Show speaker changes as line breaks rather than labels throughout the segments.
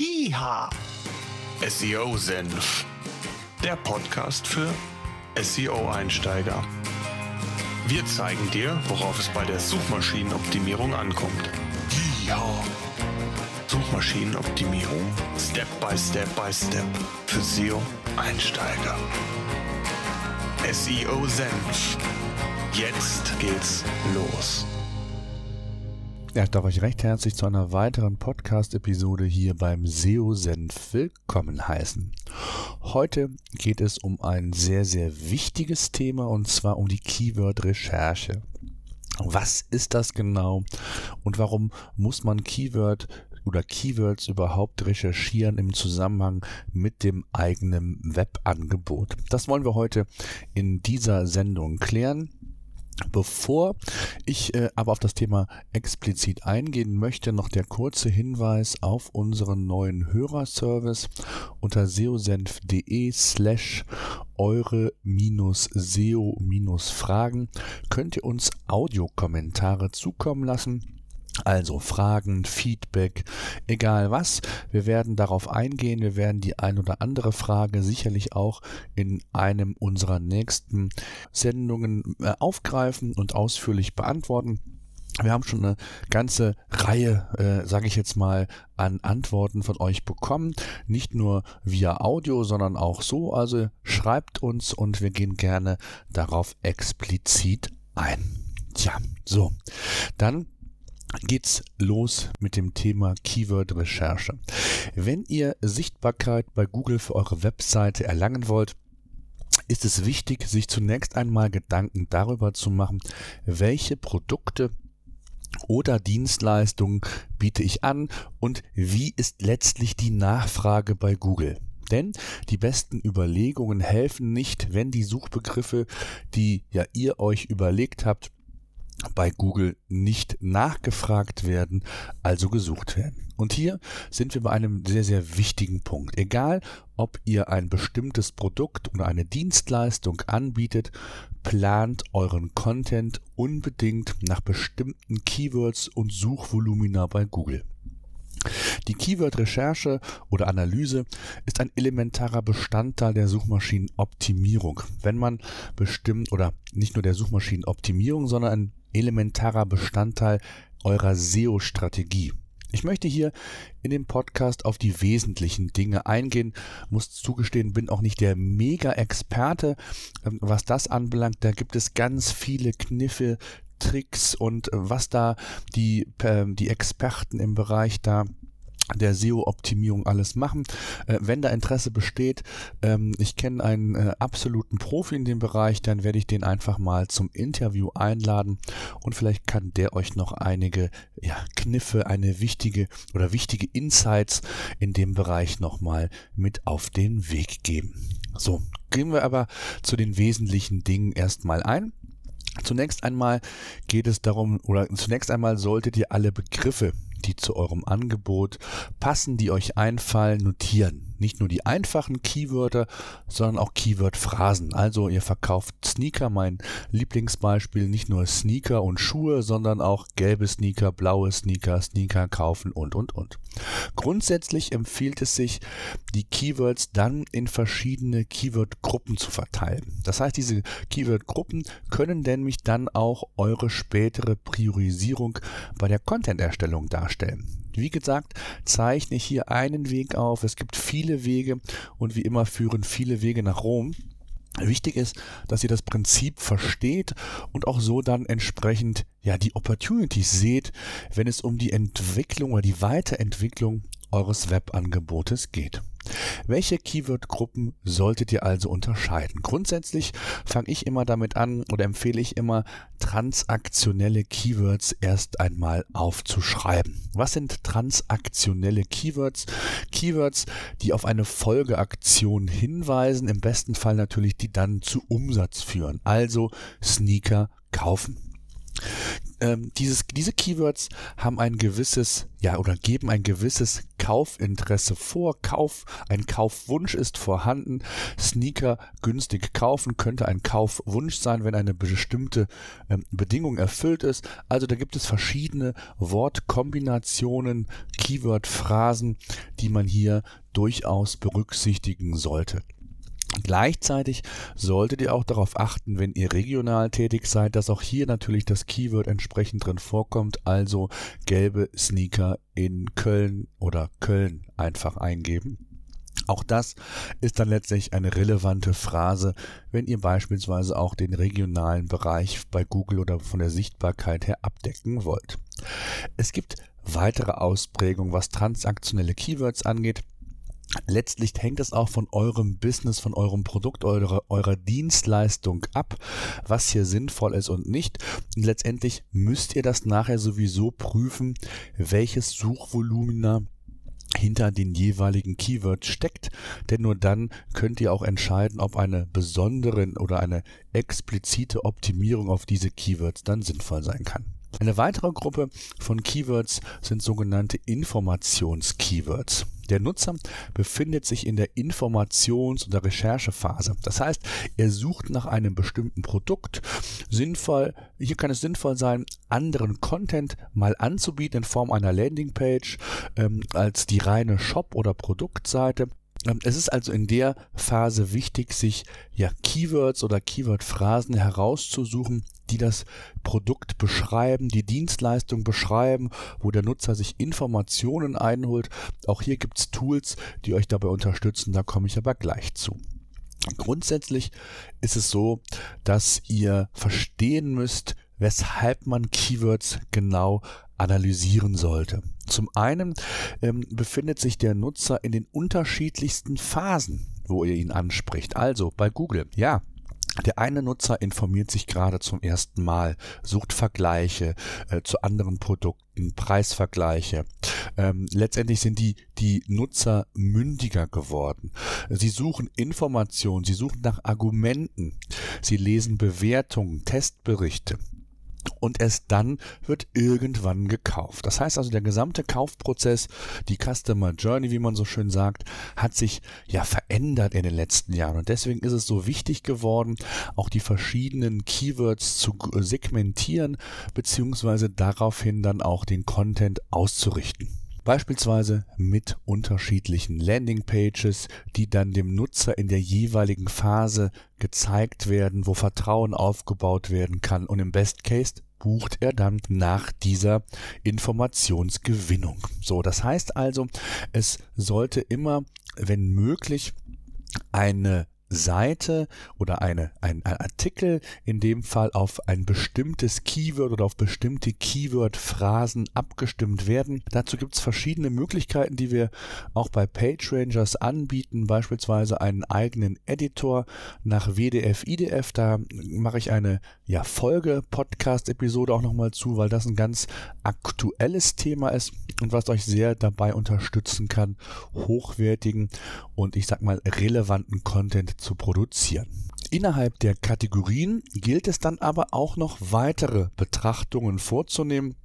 IHA SEO Senf, der Podcast für SEO-Einsteiger. Wir zeigen dir, worauf es bei der Suchmaschinenoptimierung ankommt. IHA Suchmaschinenoptimierung Step by Step by Step für SEO-Einsteiger. SEO Senf. Jetzt geht's los.
Ja, ich darf euch recht herzlich zu einer weiteren Podcast-Episode hier beim SEO Senf willkommen heißen. Heute geht es um ein sehr, sehr wichtiges Thema und zwar um die Keyword-Recherche. Was ist das genau und warum muss man Keyword oder Keywords überhaupt recherchieren im Zusammenhang mit dem eigenen Webangebot? Das wollen wir heute in dieser Sendung klären. Bevor ich äh, aber auf das Thema explizit eingehen möchte, noch der kurze Hinweis auf unseren neuen Hörerservice unter seosenf.de slash eure-seo-fragen könnt ihr uns Audiokommentare zukommen lassen also Fragen, Feedback, egal was. Wir werden darauf eingehen. Wir werden die ein oder andere Frage sicherlich auch in einem unserer nächsten Sendungen äh, aufgreifen und ausführlich beantworten. Wir haben schon eine ganze Reihe, äh, sage ich jetzt mal, an Antworten von euch bekommen. Nicht nur via Audio, sondern auch so. Also schreibt uns und wir gehen gerne darauf explizit ein. Tja, so. Dann geht's los mit dem Thema Keyword-Recherche. Wenn ihr Sichtbarkeit bei Google für eure Webseite erlangen wollt, ist es wichtig, sich zunächst einmal Gedanken darüber zu machen, welche Produkte oder Dienstleistungen biete ich an und wie ist letztlich die Nachfrage bei Google. Denn die besten Überlegungen helfen nicht, wenn die Suchbegriffe, die ja ihr euch überlegt habt, bei Google nicht nachgefragt werden, also gesucht werden. Und hier sind wir bei einem sehr, sehr wichtigen Punkt. Egal, ob ihr ein bestimmtes Produkt oder eine Dienstleistung anbietet, plant euren Content unbedingt nach bestimmten Keywords und Suchvolumina bei Google. Die Keyword-Recherche oder Analyse ist ein elementarer Bestandteil der Suchmaschinenoptimierung. Wenn man bestimmt oder nicht nur der Suchmaschinenoptimierung, sondern ein elementarer Bestandteil eurer SEO-Strategie. Ich möchte hier in dem Podcast auf die wesentlichen Dinge eingehen, muss zugestehen, bin auch nicht der Mega-Experte, ähm, was das anbelangt. Da gibt es ganz viele Kniffe, Tricks und was da die, ähm, die Experten im Bereich da der SEO-Optimierung alles machen. Äh, wenn da Interesse besteht, ähm, ich kenne einen äh, absoluten Profi in dem Bereich, dann werde ich den einfach mal zum Interview einladen und vielleicht kann der euch noch einige ja, Kniffe, eine wichtige oder wichtige Insights in dem Bereich nochmal mit auf den Weg geben. So, gehen wir aber zu den wesentlichen Dingen erstmal ein. Zunächst einmal geht es darum, oder zunächst einmal solltet ihr alle Begriffe, die zu eurem Angebot passen, die euch einfallen, notieren nicht nur die einfachen Keywörter, sondern auch Keyword-Phrasen. Also ihr verkauft Sneaker, mein Lieblingsbeispiel, nicht nur Sneaker und Schuhe, sondern auch gelbe Sneaker, blaue Sneaker, Sneaker kaufen und, und, und. Grundsätzlich empfiehlt es sich, die Keywords dann in verschiedene Keyword-Gruppen zu verteilen. Das heißt, diese Keyword-Gruppen können nämlich dann auch eure spätere Priorisierung bei der Content-Erstellung darstellen. Wie gesagt, zeichne ich hier einen Weg auf. Es gibt viele Wege und wie immer führen viele Wege nach Rom. Wichtig ist, dass ihr das Prinzip versteht und auch so dann entsprechend ja die Opportunities seht, wenn es um die Entwicklung oder die Weiterentwicklung eures Webangebotes geht. Welche Keyword-Gruppen solltet ihr also unterscheiden? Grundsätzlich fange ich immer damit an oder empfehle ich immer, transaktionelle Keywords erst einmal aufzuschreiben. Was sind transaktionelle Keywords? Keywords, die auf eine Folgeaktion hinweisen, im besten Fall natürlich, die dann zu Umsatz führen. Also Sneaker kaufen. Ähm, dieses, diese Keywords haben ein gewisses, ja, oder geben ein gewisses Kaufinteresse vor. Kauf, ein Kaufwunsch ist vorhanden. Sneaker günstig kaufen könnte ein Kaufwunsch sein, wenn eine bestimmte ähm, Bedingung erfüllt ist. Also da gibt es verschiedene Wortkombinationen, Keyword-Phrasen, die man hier durchaus berücksichtigen sollte. Gleichzeitig solltet ihr auch darauf achten, wenn ihr regional tätig seid, dass auch hier natürlich das Keyword entsprechend drin vorkommt, also gelbe Sneaker in Köln oder Köln einfach eingeben. Auch das ist dann letztlich eine relevante Phrase, wenn ihr beispielsweise auch den regionalen Bereich bei Google oder von der Sichtbarkeit her abdecken wollt. Es gibt weitere Ausprägungen, was transaktionelle Keywords angeht. Letztlich hängt es auch von eurem Business, von eurem Produkt, eurer, eurer Dienstleistung ab, was hier sinnvoll ist und nicht. Und letztendlich müsst ihr das nachher sowieso prüfen, welches Suchvolumina hinter den jeweiligen Keywords steckt, denn nur dann könnt ihr auch entscheiden, ob eine besondere oder eine explizite Optimierung auf diese Keywords dann sinnvoll sein kann. Eine weitere Gruppe von Keywords sind sogenannte Informations-Keywords. Der Nutzer befindet sich in der Informations- oder Recherchephase. Das heißt, er sucht nach einem bestimmten Produkt. Sinnvoll, hier kann es sinnvoll sein, anderen Content mal anzubieten in Form einer Landingpage ähm, als die reine Shop- oder Produktseite. Ähm, es ist also in der Phase wichtig, sich ja Keywords oder Keyword-Phrasen herauszusuchen, die das Produkt beschreiben, die Dienstleistung beschreiben, wo der Nutzer sich Informationen einholt. Auch hier gibt es Tools, die euch dabei unterstützen, da komme ich aber gleich zu. Grundsätzlich ist es so, dass ihr verstehen müsst, weshalb man Keywords genau analysieren sollte. Zum einen ähm, befindet sich der Nutzer in den unterschiedlichsten Phasen, wo ihr ihn anspricht. Also bei Google, ja, der eine Nutzer informiert sich gerade zum ersten Mal, sucht Vergleiche äh, zu anderen Produkten, Preisvergleiche. Ähm, letztendlich sind die, die Nutzer mündiger geworden. Sie suchen Informationen, sie suchen nach Argumenten, sie lesen Bewertungen, Testberichte und erst dann wird irgendwann gekauft. Das heißt also, der gesamte Kaufprozess, die Customer Journey, wie man so schön sagt, hat sich ja verändert in den letzten Jahren. Und deswegen ist es so wichtig geworden, auch die verschiedenen Keywords zu segmentieren, beziehungsweise daraufhin dann auch den Content auszurichten beispielsweise mit unterschiedlichen Landingpages, die dann dem Nutzer in der jeweiligen Phase gezeigt werden, wo Vertrauen aufgebaut werden kann und im Best Case bucht er dann nach dieser Informationsgewinnung. So, das heißt also, es sollte immer, wenn möglich, eine Seite oder eine, ein, ein, Artikel in dem Fall auf ein bestimmtes Keyword oder auf bestimmte Keyword-Phrasen abgestimmt werden. Dazu gibt es verschiedene Möglichkeiten, die wir auch bei PageRangers anbieten, beispielsweise einen eigenen Editor nach WDF, IDF. Da mache ich eine ja, Folge-Podcast-Episode auch nochmal zu, weil das ein ganz aktuelles Thema ist und was euch sehr dabei unterstützen kann, hochwertigen und ich sag mal relevanten Content zu produzieren. Innerhalb der Kategorien gilt es dann aber auch noch weitere Betrachtungen vorzunehmen,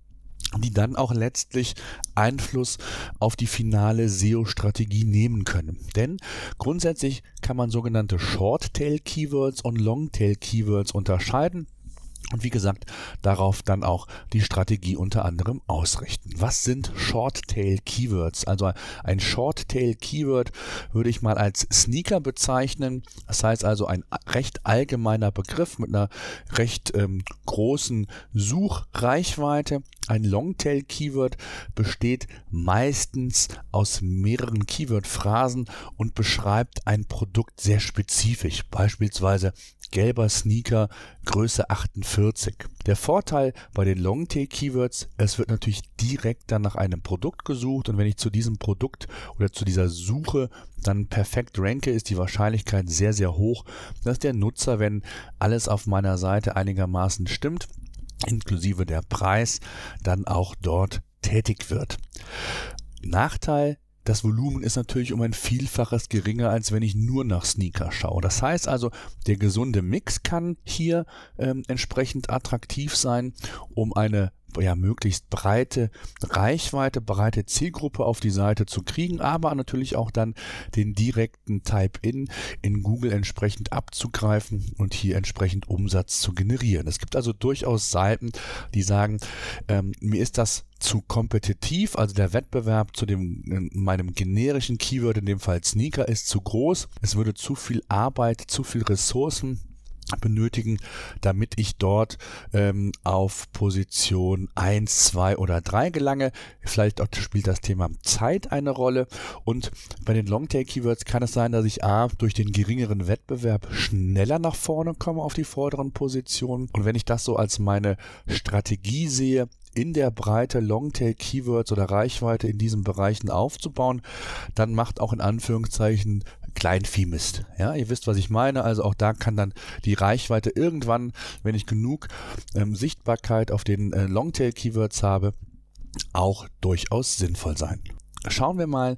die dann auch letztlich Einfluss auf die finale SEO-Strategie nehmen können. Denn grundsätzlich kann man sogenannte Short-Tail-Keywords und Long-Tail-Keywords unterscheiden und wie gesagt, darauf dann auch die Strategie unter anderem ausrichten. Was sind Short-Tail Keywords? Also ein Short-Tail Keyword würde ich mal als Sneaker bezeichnen. Das heißt also ein recht allgemeiner Begriff mit einer recht ähm, großen Suchreichweite. Ein Longtail Keyword besteht meistens aus mehreren Keyword-Phrasen und beschreibt ein Produkt sehr spezifisch. Beispielsweise gelber Sneaker Größe 48. Der Vorteil bei den Longtail-Keywords, es wird natürlich direkt dann nach einem Produkt gesucht und wenn ich zu diesem Produkt oder zu dieser Suche dann perfekt ranke, ist die Wahrscheinlichkeit sehr, sehr hoch, dass der Nutzer, wenn alles auf meiner Seite einigermaßen stimmt, inklusive der Preis, dann auch dort tätig wird. Nachteil das Volumen ist natürlich um ein Vielfaches geringer, als wenn ich nur nach Sneaker schaue. Das heißt also, der gesunde Mix kann hier ähm, entsprechend attraktiv sein, um eine ja, möglichst breite Reichweite, breite Zielgruppe auf die Seite zu kriegen, aber natürlich auch dann den direkten Type-In in Google entsprechend abzugreifen und hier entsprechend Umsatz zu generieren. Es gibt also durchaus Seiten, die sagen, ähm, mir ist das zu kompetitiv, also der Wettbewerb zu dem meinem generischen Keyword, in dem Fall Sneaker, ist zu groß. Es würde zu viel Arbeit, zu viel Ressourcen benötigen, damit ich dort ähm, auf Position 1, 2 oder 3 gelange. Vielleicht auch spielt das Thema Zeit eine Rolle. Und bei den Longtail-Keywords kann es sein, dass ich A, durch den geringeren Wettbewerb schneller nach vorne komme auf die vorderen Positionen. Und wenn ich das so als meine Strategie sehe, in der Breite Longtail-Keywords oder Reichweite in diesen Bereichen aufzubauen, dann macht auch in Anführungszeichen Kleinviehmist. Ja, ihr wisst, was ich meine. Also auch da kann dann die Reichweite irgendwann, wenn ich genug ähm, Sichtbarkeit auf den äh, Longtail-Keywords habe, auch durchaus sinnvoll sein. Schauen wir mal,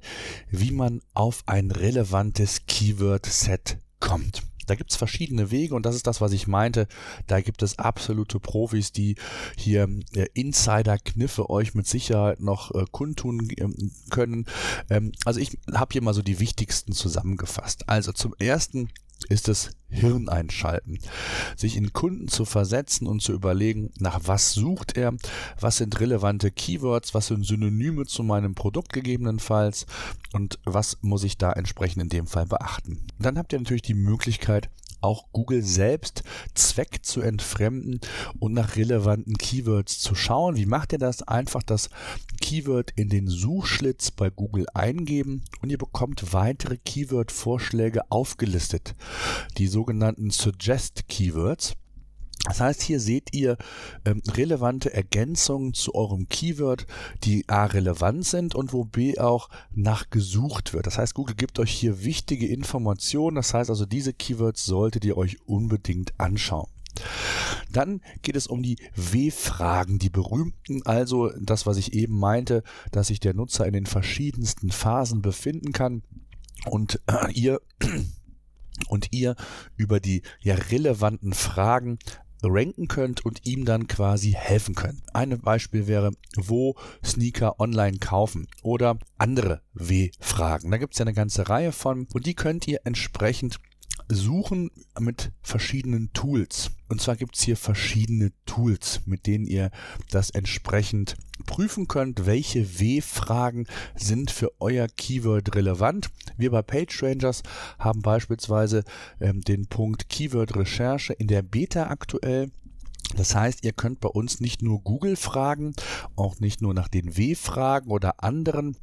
wie man auf ein relevantes Keyword-Set kommt. Da gibt es verschiedene Wege und das ist das, was ich meinte. Da gibt es absolute Profis, die hier äh, Insider-Kniffe euch mit Sicherheit noch äh, kundtun äh, können. Ähm, also ich habe hier mal so die wichtigsten zusammengefasst. Also zum ersten ist es Hirn einschalten, sich in Kunden zu versetzen und zu überlegen, nach was sucht er, was sind relevante Keywords, was sind Synonyme zu meinem Produkt gegebenenfalls und was muss ich da entsprechend in dem Fall beachten. Dann habt ihr natürlich die Möglichkeit, auch Google selbst Zweck zu entfremden und nach relevanten Keywords zu schauen. Wie macht ihr das? Einfach das Keyword in den Suchschlitz bei Google eingeben und ihr bekommt weitere Keyword-Vorschläge aufgelistet. Die sogenannten Suggest Keywords. Das heißt, hier seht ihr ähm, relevante Ergänzungen zu eurem Keyword, die A relevant sind und wo B auch nachgesucht wird. Das heißt, Google gibt euch hier wichtige Informationen. Das heißt also, diese Keywords solltet ihr euch unbedingt anschauen. Dann geht es um die W-Fragen, die berühmten, also das, was ich eben meinte, dass sich der Nutzer in den verschiedensten Phasen befinden kann und äh, ihr und ihr über die ja relevanten Fragen ranken könnt und ihm dann quasi helfen könnt. Ein Beispiel wäre, wo Sneaker online kaufen oder andere W-Fragen. Da gibt es ja eine ganze Reihe von und die könnt ihr entsprechend suchen mit verschiedenen Tools. Und zwar gibt es hier verschiedene Tools, mit denen ihr das entsprechend prüfen könnt, welche W-Fragen sind für euer Keyword relevant. Wir bei PageRangers haben beispielsweise ähm, den Punkt Keyword-Recherche in der Beta aktuell. Das heißt, ihr könnt bei uns nicht nur Google fragen, auch nicht nur nach den W-Fragen oder anderen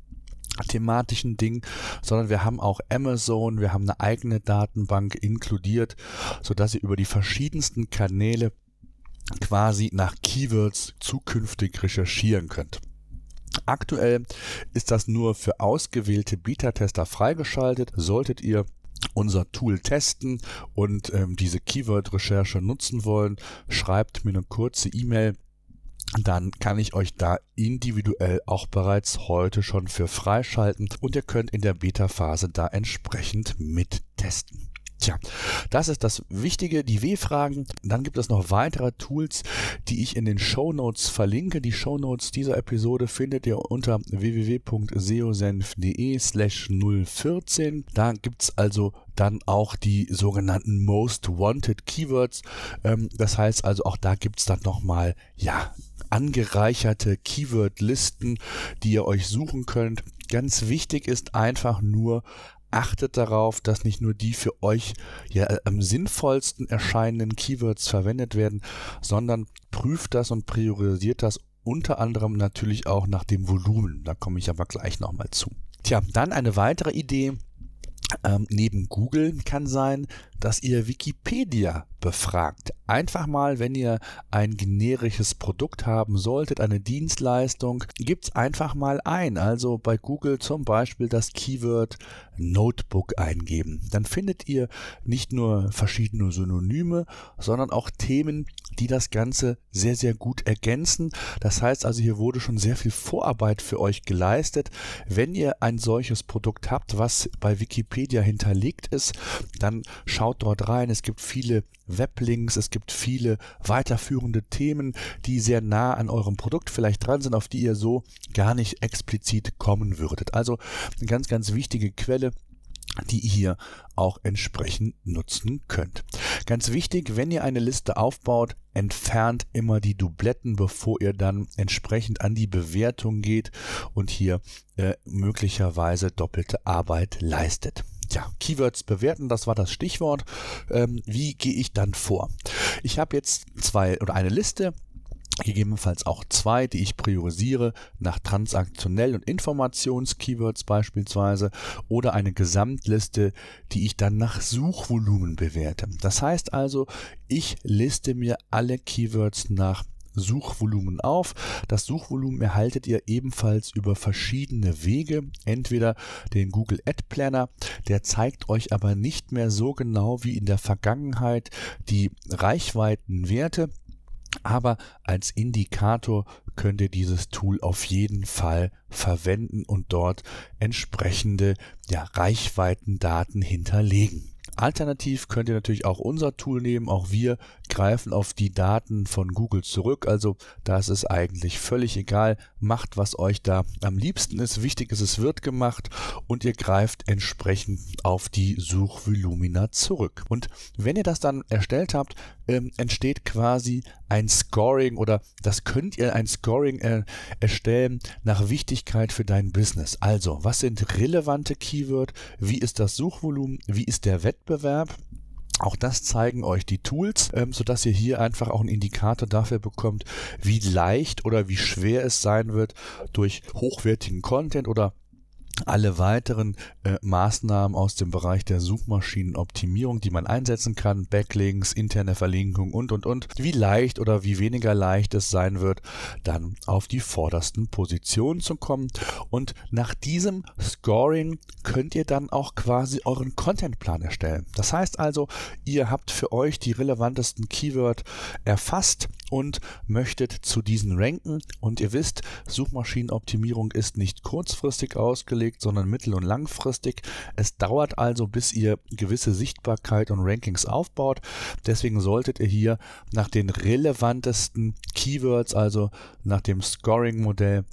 thematischen Ding, sondern wir haben auch Amazon, wir haben eine eigene Datenbank inkludiert, so dass ihr über die verschiedensten Kanäle quasi nach Keywords zukünftig recherchieren könnt. Aktuell ist das nur für ausgewählte Beta-Tester freigeschaltet. Solltet ihr unser Tool testen und ähm, diese Keyword-Recherche nutzen wollen, schreibt mir eine kurze E-Mail dann kann ich euch da individuell auch bereits heute schon für freischalten und ihr könnt in der Beta-Phase da entsprechend mittesten. Tja, das ist das Wichtige, die W-Fragen. Dann gibt es noch weitere Tools, die ich in den Show Notes verlinke. Die Show Notes dieser Episode findet ihr unter www.seosenf.de slash 014. Da gibt es also dann auch die sogenannten Most Wanted Keywords. Ähm, das heißt also, auch da gibt es dann nochmal, ja, angereicherte Keyword-Listen, die ihr euch suchen könnt. Ganz wichtig ist einfach nur, achtet darauf, dass nicht nur die für euch ja, am sinnvollsten erscheinenden Keywords verwendet werden, sondern prüft das und priorisiert das unter anderem natürlich auch nach dem Volumen. Da komme ich aber gleich nochmal zu. Tja, dann eine weitere Idee, ähm, neben Google kann sein, dass ihr Wikipedia befragt. Einfach mal, wenn ihr ein generisches Produkt haben solltet, eine Dienstleistung, gibt's einfach mal ein. Also bei Google zum Beispiel das Keyword Notebook eingeben. Dann findet ihr nicht nur verschiedene Synonyme, sondern auch Themen, die das Ganze sehr, sehr gut ergänzen. Das heißt also, hier wurde schon sehr viel Vorarbeit für euch geleistet. Wenn ihr ein solches Produkt habt, was bei Wikipedia hinterlegt ist, dann schaut dort rein. Es gibt viele Weblinks, es gibt viele weiterführende Themen, die sehr nah an eurem Produkt vielleicht dran sind, auf die ihr so gar nicht explizit kommen würdet. Also eine ganz, ganz wichtige Quelle die ihr hier auch entsprechend nutzen könnt. Ganz wichtig, wenn ihr eine Liste aufbaut, entfernt immer die Dubletten, bevor ihr dann entsprechend an die Bewertung geht und hier äh, möglicherweise doppelte Arbeit leistet. Ja, Keywords bewerten, das war das Stichwort. Ähm, wie gehe ich dann vor? Ich habe jetzt zwei oder eine Liste gegebenenfalls auch zwei, die ich priorisiere nach transaktionell und Informations-Keywords beispielsweise oder eine Gesamtliste, die ich dann nach Suchvolumen bewerte. Das heißt also, ich liste mir alle Keywords nach Suchvolumen auf. Das Suchvolumen erhaltet ihr ebenfalls über verschiedene Wege. Entweder den Google Ad Planner, der zeigt euch aber nicht mehr so genau wie in der Vergangenheit die Reichweitenwerte. Aber als Indikator könnt ihr dieses Tool auf jeden Fall verwenden und dort entsprechende ja, Reichweitendaten hinterlegen. Alternativ könnt ihr natürlich auch unser Tool nehmen. Auch wir greifen auf die Daten von Google zurück. Also da ist eigentlich völlig egal. Macht, was euch da am liebsten ist. Wichtig ist, es wird gemacht und ihr greift entsprechend auf die Suchvolumina zurück. Und wenn ihr das dann erstellt habt, ähm, entsteht quasi ein Scoring oder das könnt ihr ein Scoring äh, erstellen nach Wichtigkeit für dein Business. Also, was sind relevante Keyword? Wie ist das Suchvolumen? Wie ist der Wettbewerb? Auch das zeigen euch die Tools, ähm, sodass ihr hier einfach auch einen Indikator dafür bekommt, wie leicht oder wie schwer es sein wird, durch hochwertigen Content oder alle weiteren äh, Maßnahmen aus dem Bereich der Suchmaschinenoptimierung, die man einsetzen kann, Backlinks, interne Verlinkung und, und, und, wie leicht oder wie weniger leicht es sein wird, dann auf die vordersten Positionen zu kommen. Und nach diesem Scoring könnt ihr dann auch quasi euren Contentplan erstellen. Das heißt also, ihr habt für euch die relevantesten Keyword erfasst und möchtet zu diesen ranken. Und ihr wisst, Suchmaschinenoptimierung ist nicht kurzfristig ausgelegt, sondern mittel- und langfristig. Es dauert also, bis ihr gewisse Sichtbarkeit und Rankings aufbaut. Deswegen solltet ihr hier nach den relevantesten Keywords, also nach dem Scoring-Modell,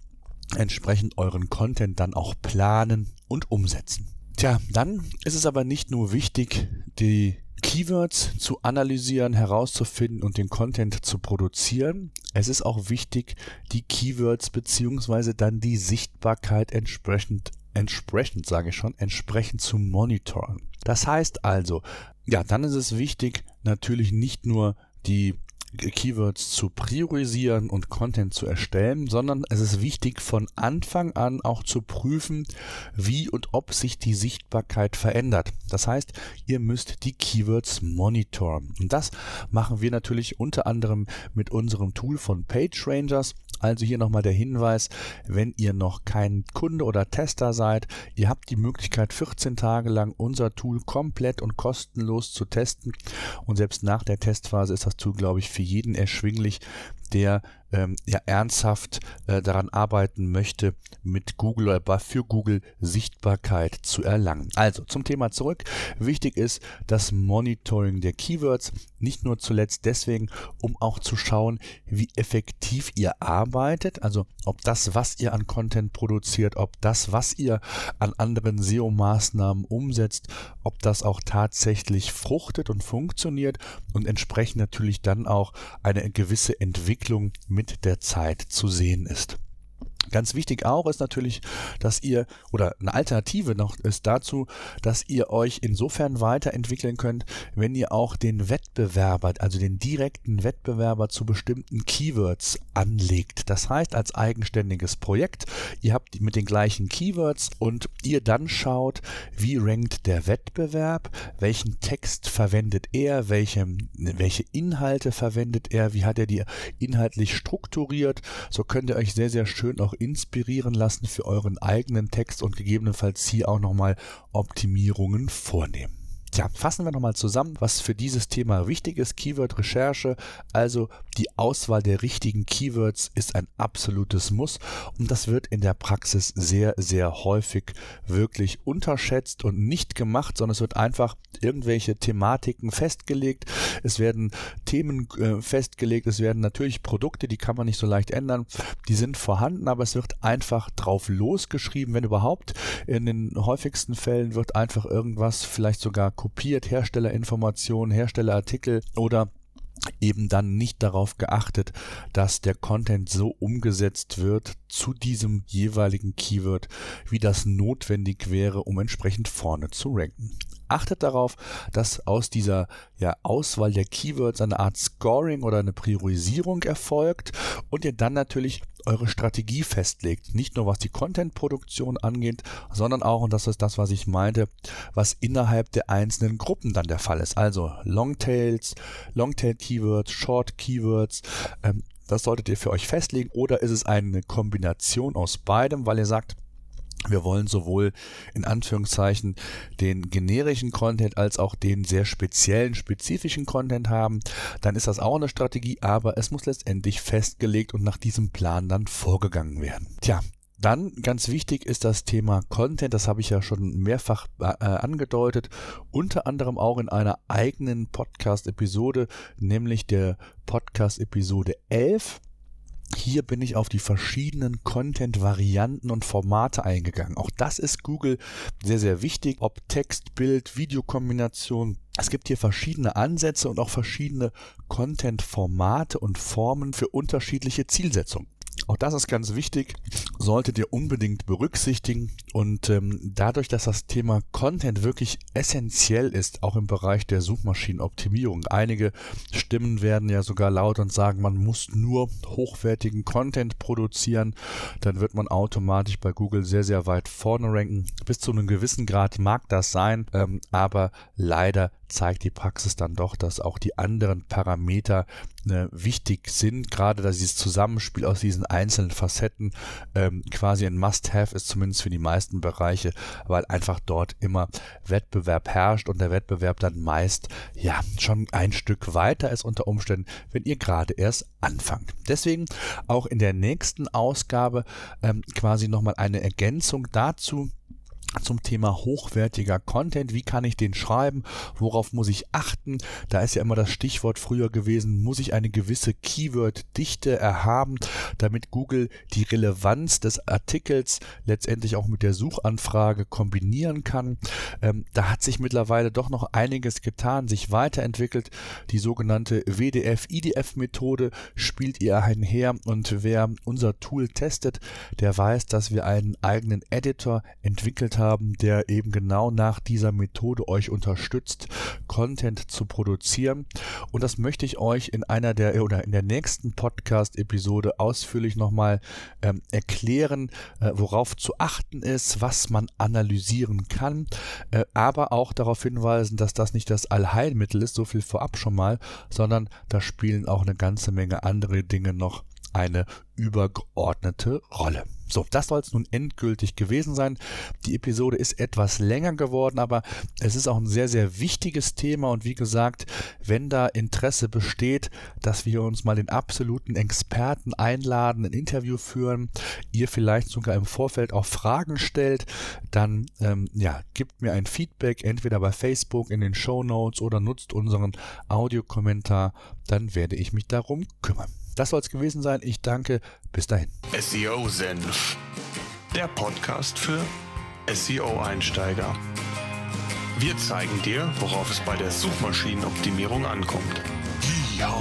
entsprechend euren Content dann auch planen und umsetzen. Tja, dann ist es aber nicht nur wichtig, die Keywords zu analysieren, herauszufinden und den Content zu produzieren. Es ist auch wichtig, die Keywords beziehungsweise dann die Sichtbarkeit entsprechend, entsprechend sage ich schon, entsprechend zu monitoren. Das heißt also, ja, dann ist es wichtig, natürlich nicht nur die Keywords zu priorisieren und Content zu erstellen, sondern es ist wichtig von Anfang an auch zu prüfen, wie und ob sich die Sichtbarkeit verändert. Das heißt, ihr müsst die Keywords monitoren. Und das machen wir natürlich unter anderem mit unserem Tool von PageRangers. Also hier nochmal der Hinweis, wenn ihr noch kein Kunde oder Tester seid, ihr habt die Möglichkeit 14 Tage lang unser Tool komplett und kostenlos zu testen. Und selbst nach der Testphase ist das Tool, glaube ich, für jeden erschwinglich, der ähm, ja ernsthaft äh, daran arbeiten möchte, mit Google oder für Google Sichtbarkeit zu erlangen. Also zum Thema zurück. Wichtig ist das Monitoring der Keywords, nicht nur zuletzt deswegen, um auch zu schauen, wie effektiv ihr arbeitet, also ob das, was ihr an Content produziert, ob das, was ihr an anderen SEO-Maßnahmen umsetzt, ob das auch tatsächlich fruchtet und funktioniert und entsprechend natürlich dann auch eine gewisse Entwicklung mit mit der Zeit zu sehen ist. Ganz wichtig auch ist natürlich, dass ihr, oder eine Alternative noch ist dazu, dass ihr euch insofern weiterentwickeln könnt, wenn ihr auch den Wettbewerber, also den direkten Wettbewerber zu bestimmten Keywords anlegt. Das heißt, als eigenständiges Projekt, ihr habt mit den gleichen Keywords und ihr dann schaut, wie rankt der Wettbewerb, welchen Text verwendet er, welche, welche Inhalte verwendet er, wie hat er die inhaltlich strukturiert. So könnt ihr euch sehr, sehr schön auch inspirieren lassen für euren eigenen Text und gegebenenfalls hier auch nochmal Optimierungen vornehmen. Tja, fassen wir nochmal zusammen, was für dieses Thema wichtig ist. Keyword-Recherche, also die Auswahl der richtigen Keywords ist ein absolutes Muss und das wird in der Praxis sehr, sehr häufig wirklich unterschätzt und nicht gemacht, sondern es wird einfach irgendwelche Thematiken festgelegt, es werden Themen äh, festgelegt, es werden natürlich Produkte, die kann man nicht so leicht ändern, die sind vorhanden, aber es wird einfach drauf losgeschrieben, wenn überhaupt. In den häufigsten Fällen wird einfach irgendwas vielleicht sogar kopiert, Herstellerinformationen, Herstellerartikel oder eben dann nicht darauf geachtet, dass der Content so umgesetzt wird zu diesem jeweiligen Keyword, wie das notwendig wäre, um entsprechend vorne zu ranken. Achtet darauf, dass aus dieser ja, Auswahl der Keywords eine Art Scoring oder eine Priorisierung erfolgt und ihr dann natürlich eure Strategie festlegt. Nicht nur was die Content-Produktion angeht, sondern auch, und das ist das, was ich meinte, was innerhalb der einzelnen Gruppen dann der Fall ist. Also Longtails, Longtail-Keywords, Short-Keywords, ähm, das solltet ihr für euch festlegen oder ist es eine Kombination aus beidem, weil ihr sagt, wir wollen sowohl in Anführungszeichen den generischen Content als auch den sehr speziellen, spezifischen Content haben. Dann ist das auch eine Strategie, aber es muss letztendlich festgelegt und nach diesem Plan dann vorgegangen werden. Tja, dann ganz wichtig ist das Thema Content, das habe ich ja schon mehrfach äh, angedeutet, unter anderem auch in einer eigenen Podcast-Episode, nämlich der Podcast-Episode 11. Hier bin ich auf die verschiedenen Content-Varianten und Formate eingegangen. Auch das ist Google sehr, sehr wichtig. Ob Text, Bild, Videokombination. Es gibt hier verschiedene Ansätze und auch verschiedene Content-Formate und Formen für unterschiedliche Zielsetzungen. Auch das ist ganz wichtig, solltet ihr unbedingt berücksichtigen. Und ähm, dadurch, dass das Thema Content wirklich essentiell ist, auch im Bereich der Suchmaschinenoptimierung. Einige Stimmen werden ja sogar laut und sagen, man muss nur hochwertigen Content produzieren. Dann wird man automatisch bei Google sehr, sehr weit vorne ranken. Bis zu einem gewissen Grad mag das sein, ähm, aber leider zeigt die Praxis dann doch, dass auch die anderen Parameter äh, wichtig sind, gerade dass dieses Zusammenspiel aus diesen einzelnen Facetten ähm, quasi ein Must-Have ist, zumindest für die meisten Bereiche, weil einfach dort immer Wettbewerb herrscht und der Wettbewerb dann meist ja schon ein Stück weiter ist unter Umständen, wenn ihr gerade erst anfangt. Deswegen auch in der nächsten Ausgabe ähm, quasi nochmal eine Ergänzung dazu, zum Thema hochwertiger Content. Wie kann ich den schreiben? Worauf muss ich achten? Da ist ja immer das Stichwort früher gewesen, muss ich eine gewisse Keyword-Dichte erhaben, damit Google die Relevanz des Artikels letztendlich auch mit der Suchanfrage kombinieren kann. Ähm, da hat sich mittlerweile doch noch einiges getan, sich weiterentwickelt. Die sogenannte WDF-IDF-Methode spielt ihr einher und wer unser Tool testet, der weiß, dass wir einen eigenen Editor entwickelt haben haben, der eben genau nach dieser Methode euch unterstützt, Content zu produzieren. Und das möchte ich euch in einer der oder in der nächsten Podcast-Episode ausführlich nochmal ähm, erklären, äh, worauf zu achten ist, was man analysieren kann, äh, aber auch darauf hinweisen, dass das nicht das Allheilmittel ist, so viel vorab schon mal, sondern da spielen auch eine ganze Menge andere Dinge noch eine übergeordnete Rolle. So, das soll es nun endgültig gewesen sein. Die Episode ist etwas länger geworden, aber es ist auch ein sehr, sehr wichtiges Thema und wie gesagt, wenn da Interesse besteht, dass wir uns mal den absoluten Experten einladen, ein Interview führen, ihr vielleicht sogar im Vorfeld auch Fragen stellt, dann ähm, ja, gibt mir ein Feedback, entweder bei Facebook in den Show Notes oder nutzt unseren Audiokommentar, dann werde ich mich darum kümmern. Das soll es gewesen sein. Ich danke. Bis dahin.
SEO Senf. Der Podcast für SEO-Einsteiger. Wir zeigen dir, worauf es bei der Suchmaschinenoptimierung ankommt. Ja.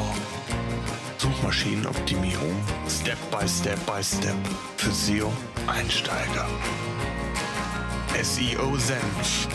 Suchmaschinen Suchmaschinenoptimierung Step by Step by Step für SEO Einsteiger. SEO Senf